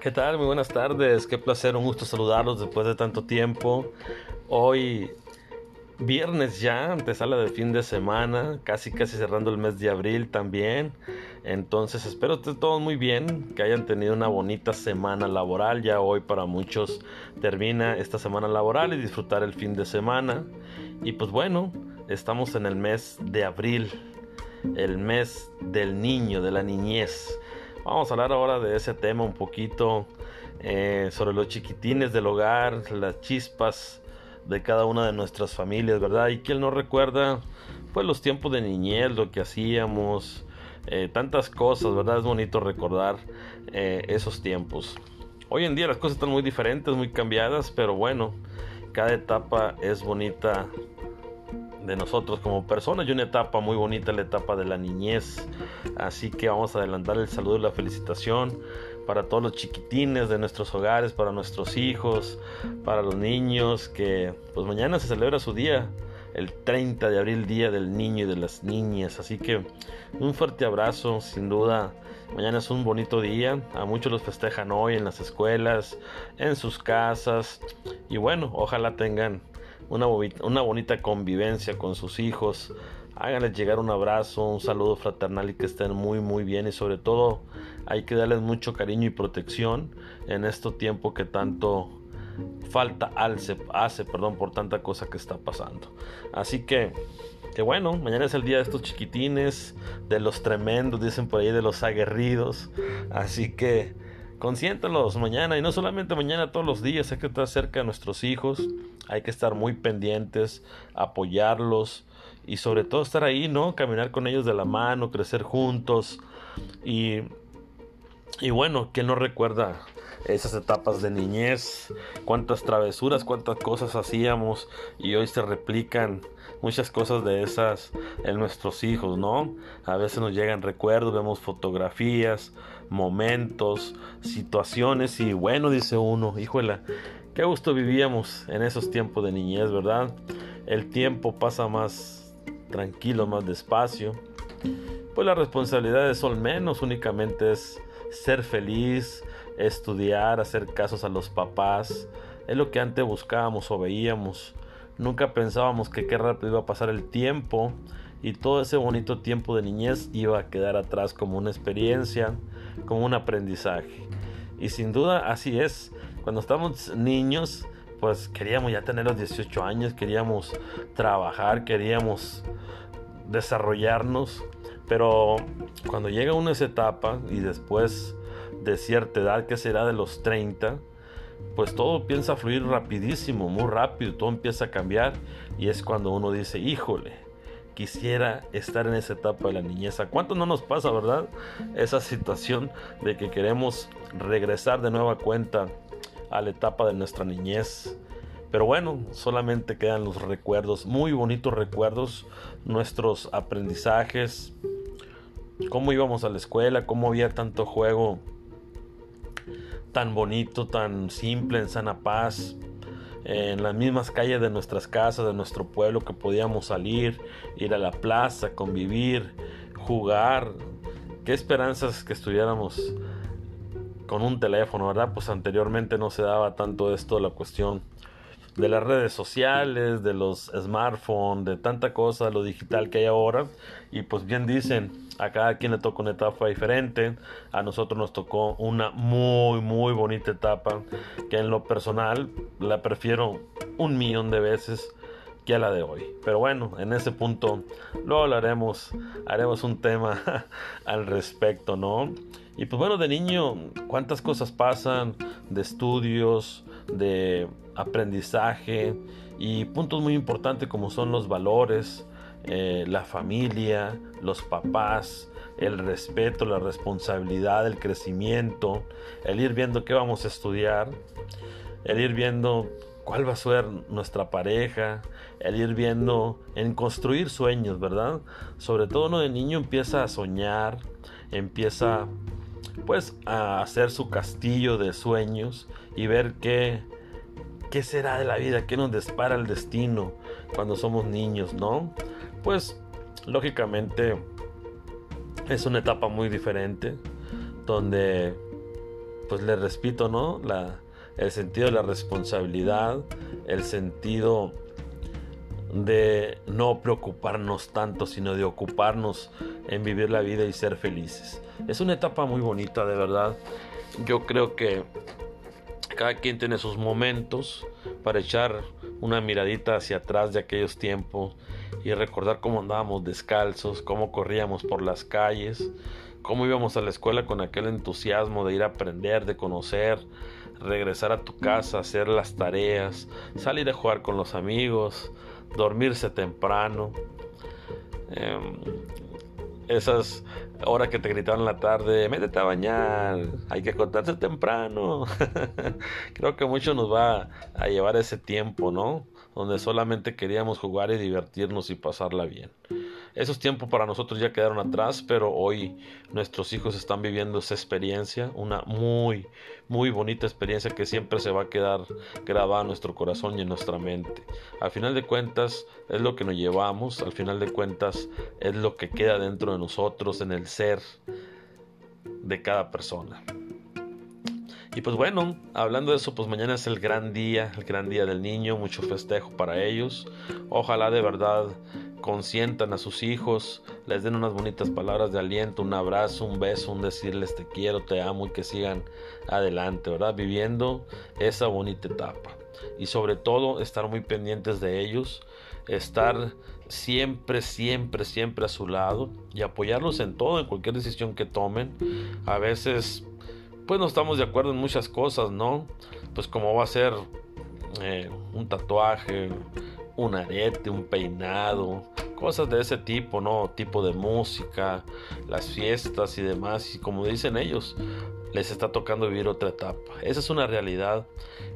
¿Qué tal? Muy buenas tardes. Qué placer, un gusto saludarlos después de tanto tiempo. Hoy, viernes ya, antesala del fin de semana, casi casi cerrando el mes de abril también. Entonces espero que todos muy bien, que hayan tenido una bonita semana laboral. Ya hoy para muchos termina esta semana laboral y disfrutar el fin de semana. Y pues bueno, estamos en el mes de abril, el mes del niño, de la niñez. Vamos a hablar ahora de ese tema un poquito eh, sobre los chiquitines del hogar, las chispas de cada una de nuestras familias, ¿verdad? Y quién no recuerda, pues los tiempos de niñez, lo que hacíamos, eh, tantas cosas, ¿verdad? Es bonito recordar eh, esos tiempos. Hoy en día las cosas están muy diferentes, muy cambiadas, pero bueno, cada etapa es bonita de nosotros como personas y una etapa muy bonita, la etapa de la niñez. Así que vamos a adelantar el saludo y la felicitación para todos los chiquitines de nuestros hogares, para nuestros hijos, para los niños, que pues mañana se celebra su día, el 30 de abril, Día del Niño y de las Niñas. Así que un fuerte abrazo, sin duda. Mañana es un bonito día, a muchos los festejan hoy en las escuelas, en sus casas y bueno, ojalá tengan una, una bonita convivencia con sus hijos. Háganles llegar un abrazo, un saludo fraternal y que estén muy muy bien y sobre todo hay que darles mucho cariño y protección en este tiempo que tanto falta hace, hace perdón, por tanta cosa que está pasando. Así que, que bueno, mañana es el día de estos chiquitines, de los tremendos, dicen por ahí, de los aguerridos. Así que consiéntalos mañana y no solamente mañana, todos los días. Hay que estar cerca de nuestros hijos, hay que estar muy pendientes, apoyarlos y sobre todo estar ahí, ¿no? Caminar con ellos de la mano, crecer juntos y, y bueno, ¿quién no recuerda esas etapas de niñez? Cuántas travesuras, cuántas cosas hacíamos y hoy se replican muchas cosas de esas en nuestros hijos, ¿no? A veces nos llegan recuerdos, vemos fotografías, momentos, situaciones y bueno, dice uno, híjole, qué gusto vivíamos en esos tiempos de niñez, ¿verdad? El tiempo pasa más tranquilo, más despacio. Pues las responsabilidades son menos, únicamente es ser feliz, estudiar, hacer casos a los papás. Es lo que antes buscábamos o veíamos. Nunca pensábamos que qué rápido iba a pasar el tiempo y todo ese bonito tiempo de niñez iba a quedar atrás como una experiencia, como un aprendizaje. Y sin duda así es. Cuando estamos niños, pues queríamos ya tener los 18 años, queríamos trabajar, queríamos desarrollarnos. Pero cuando llega una esa etapa y después de cierta edad, que será de los 30, pues todo piensa fluir rapidísimo, muy rápido, todo empieza a cambiar y es cuando uno dice, híjole, quisiera estar en esa etapa de la niñez. ¿A cuánto no nos pasa, verdad? Esa situación de que queremos regresar de nueva cuenta a la etapa de nuestra niñez. Pero bueno, solamente quedan los recuerdos, muy bonitos recuerdos, nuestros aprendizajes, cómo íbamos a la escuela, cómo había tanto juego tan bonito, tan simple, en sana paz, en las mismas calles de nuestras casas, de nuestro pueblo, que podíamos salir, ir a la plaza, convivir, jugar. Qué esperanzas que estuviéramos con un teléfono, ¿verdad? Pues anteriormente no se daba tanto esto, la cuestión de las redes sociales, de los smartphones, de tanta cosa, lo digital que hay ahora. Y pues bien dicen, a cada quien le toca una etapa diferente. A nosotros nos tocó una muy, muy bonita etapa que en lo personal la prefiero un millón de veces que a la de hoy. Pero bueno, en ese punto lo hablaremos, haremos un tema al respecto, ¿no? Y pues bueno, de niño, cuántas cosas pasan, de estudios, de aprendizaje y puntos muy importantes como son los valores, eh, la familia, los papás, el respeto, la responsabilidad, el crecimiento, el ir viendo qué vamos a estudiar, el ir viendo cuál va a ser nuestra pareja, el ir viendo en construir sueños, ¿verdad? Sobre todo uno de niño empieza a soñar, empieza pues a hacer su castillo de sueños y ver qué qué será de la vida, qué nos dispara el destino cuando somos niños, ¿no? pues lógicamente es una etapa muy diferente donde pues le repito, ¿no? El sentido de la responsabilidad, el sentido de no preocuparnos tanto, sino de ocuparnos en vivir la vida y ser felices. Es una etapa muy bonita, de verdad. Yo creo que cada quien tiene sus momentos para echar una miradita hacia atrás de aquellos tiempos y recordar cómo andábamos descalzos, cómo corríamos por las calles, cómo íbamos a la escuela con aquel entusiasmo de ir a aprender, de conocer, regresar a tu casa, hacer las tareas, salir a jugar con los amigos, dormirse temprano. Em, esas horas que te gritaban en la tarde, métete a bañar, hay que acostarse temprano. Creo que mucho nos va a llevar ese tiempo, ¿no? Donde solamente queríamos jugar y divertirnos y pasarla bien. Esos tiempos para nosotros ya quedaron atrás, pero hoy nuestros hijos están viviendo esa experiencia, una muy, muy bonita experiencia que siempre se va a quedar grabada en nuestro corazón y en nuestra mente. Al final de cuentas es lo que nos llevamos, al final de cuentas es lo que queda dentro de nosotros, en el ser de cada persona. Y pues bueno, hablando de eso, pues mañana es el gran día, el gran día del niño, mucho festejo para ellos. Ojalá de verdad consientan a sus hijos, les den unas bonitas palabras de aliento, un abrazo, un beso, un decirles te quiero, te amo y que sigan adelante, ¿verdad? Viviendo esa bonita etapa. Y sobre todo estar muy pendientes de ellos, estar siempre, siempre, siempre a su lado y apoyarlos en todo, en cualquier decisión que tomen. A veces pues no estamos de acuerdo en muchas cosas, ¿no? Pues como va a ser eh, un tatuaje, un arete, un peinado, cosas de ese tipo, ¿no? Tipo de música, las fiestas y demás. Y como dicen ellos, les está tocando vivir otra etapa. Esa es una realidad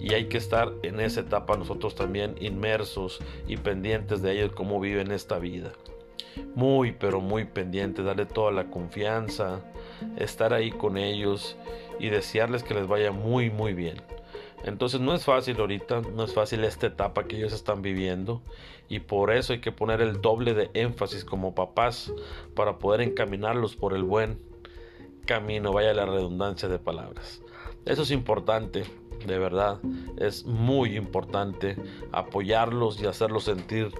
y hay que estar en esa etapa nosotros también inmersos y pendientes de ellos, cómo viven esta vida. Muy, pero muy pendientes, darle toda la confianza, estar ahí con ellos y desearles que les vaya muy muy bien. Entonces no es fácil ahorita, no es fácil esta etapa que ellos están viviendo y por eso hay que poner el doble de énfasis como papás para poder encaminarlos por el buen camino, vaya la redundancia de palabras. Eso es importante de verdad es muy importante apoyarlos y hacerlos sentir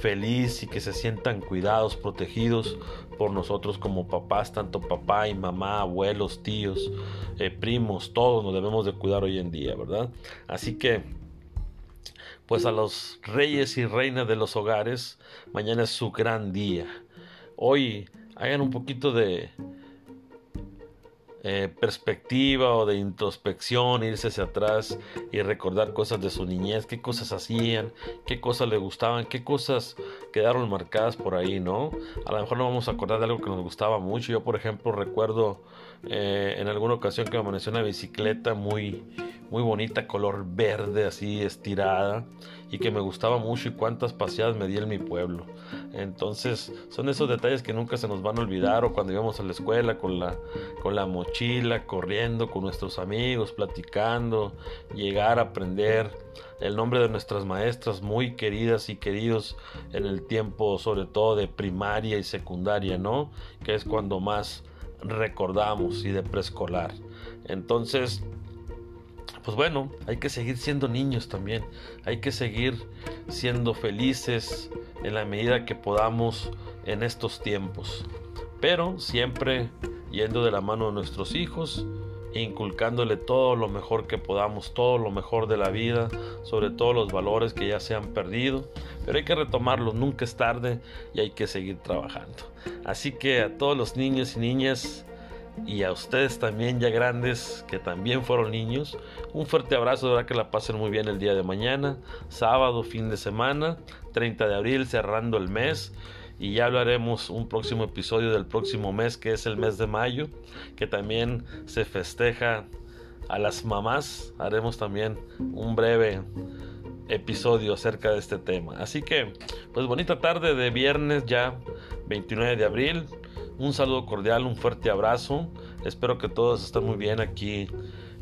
feliz y que se sientan cuidados, protegidos por nosotros como papás, tanto papá y mamá, abuelos, tíos, eh, primos, todos nos debemos de cuidar hoy en día, ¿verdad? Así que, pues a los reyes y reinas de los hogares, mañana es su gran día. Hoy hagan un poquito de eh, perspectiva o de introspección, irse hacia atrás y recordar cosas de su niñez, qué cosas hacían, qué cosas le gustaban, qué cosas quedaron marcadas por ahí, ¿no? A lo mejor no vamos a acordar de algo que nos gustaba mucho. Yo, por ejemplo, recuerdo eh, en alguna ocasión que me amaneció una bicicleta muy, muy bonita, color verde, así estirada, y que me gustaba mucho y cuántas paseadas me di en mi pueblo. Entonces, son esos detalles que nunca se nos van a olvidar o cuando íbamos a la escuela con la, con la mochila, corriendo con nuestros amigos, platicando, llegar a aprender el nombre de nuestras maestras muy queridas y queridos en el tiempo sobre todo de primaria y secundaria, ¿no? Que es cuando más recordamos y de preescolar. Entonces, pues bueno, hay que seguir siendo niños también, hay que seguir siendo felices en la medida que podamos en estos tiempos, pero siempre yendo de la mano de nuestros hijos, inculcándole todo lo mejor que podamos, todo lo mejor de la vida, sobre todo los valores que ya se han perdido, pero hay que retomarlos, nunca es tarde y hay que seguir trabajando. Así que a todos los niños y niñas, y a ustedes también ya grandes que también fueron niños. Un fuerte abrazo, de verdad que la pasen muy bien el día de mañana, sábado, fin de semana, 30 de abril, cerrando el mes. Y ya hablaremos un próximo episodio del próximo mes, que es el mes de mayo, que también se festeja a las mamás. Haremos también un breve episodio acerca de este tema. Así que, pues bonita tarde de viernes ya, 29 de abril. Un saludo cordial, un fuerte abrazo. Espero que todos estén muy bien aquí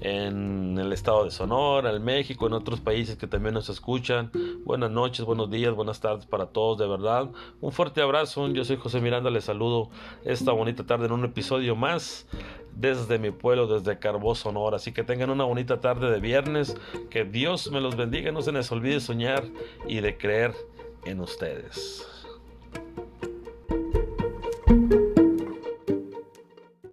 en el estado de Sonora, en México, en otros países que también nos escuchan. Buenas noches, buenos días, buenas tardes para todos, de verdad. Un fuerte abrazo. Yo soy José Miranda, les saludo esta bonita tarde en un episodio más desde mi pueblo, desde Carbó, Sonora. Así que tengan una bonita tarde de viernes. Que Dios me los bendiga. No se les olvide soñar y de creer en ustedes.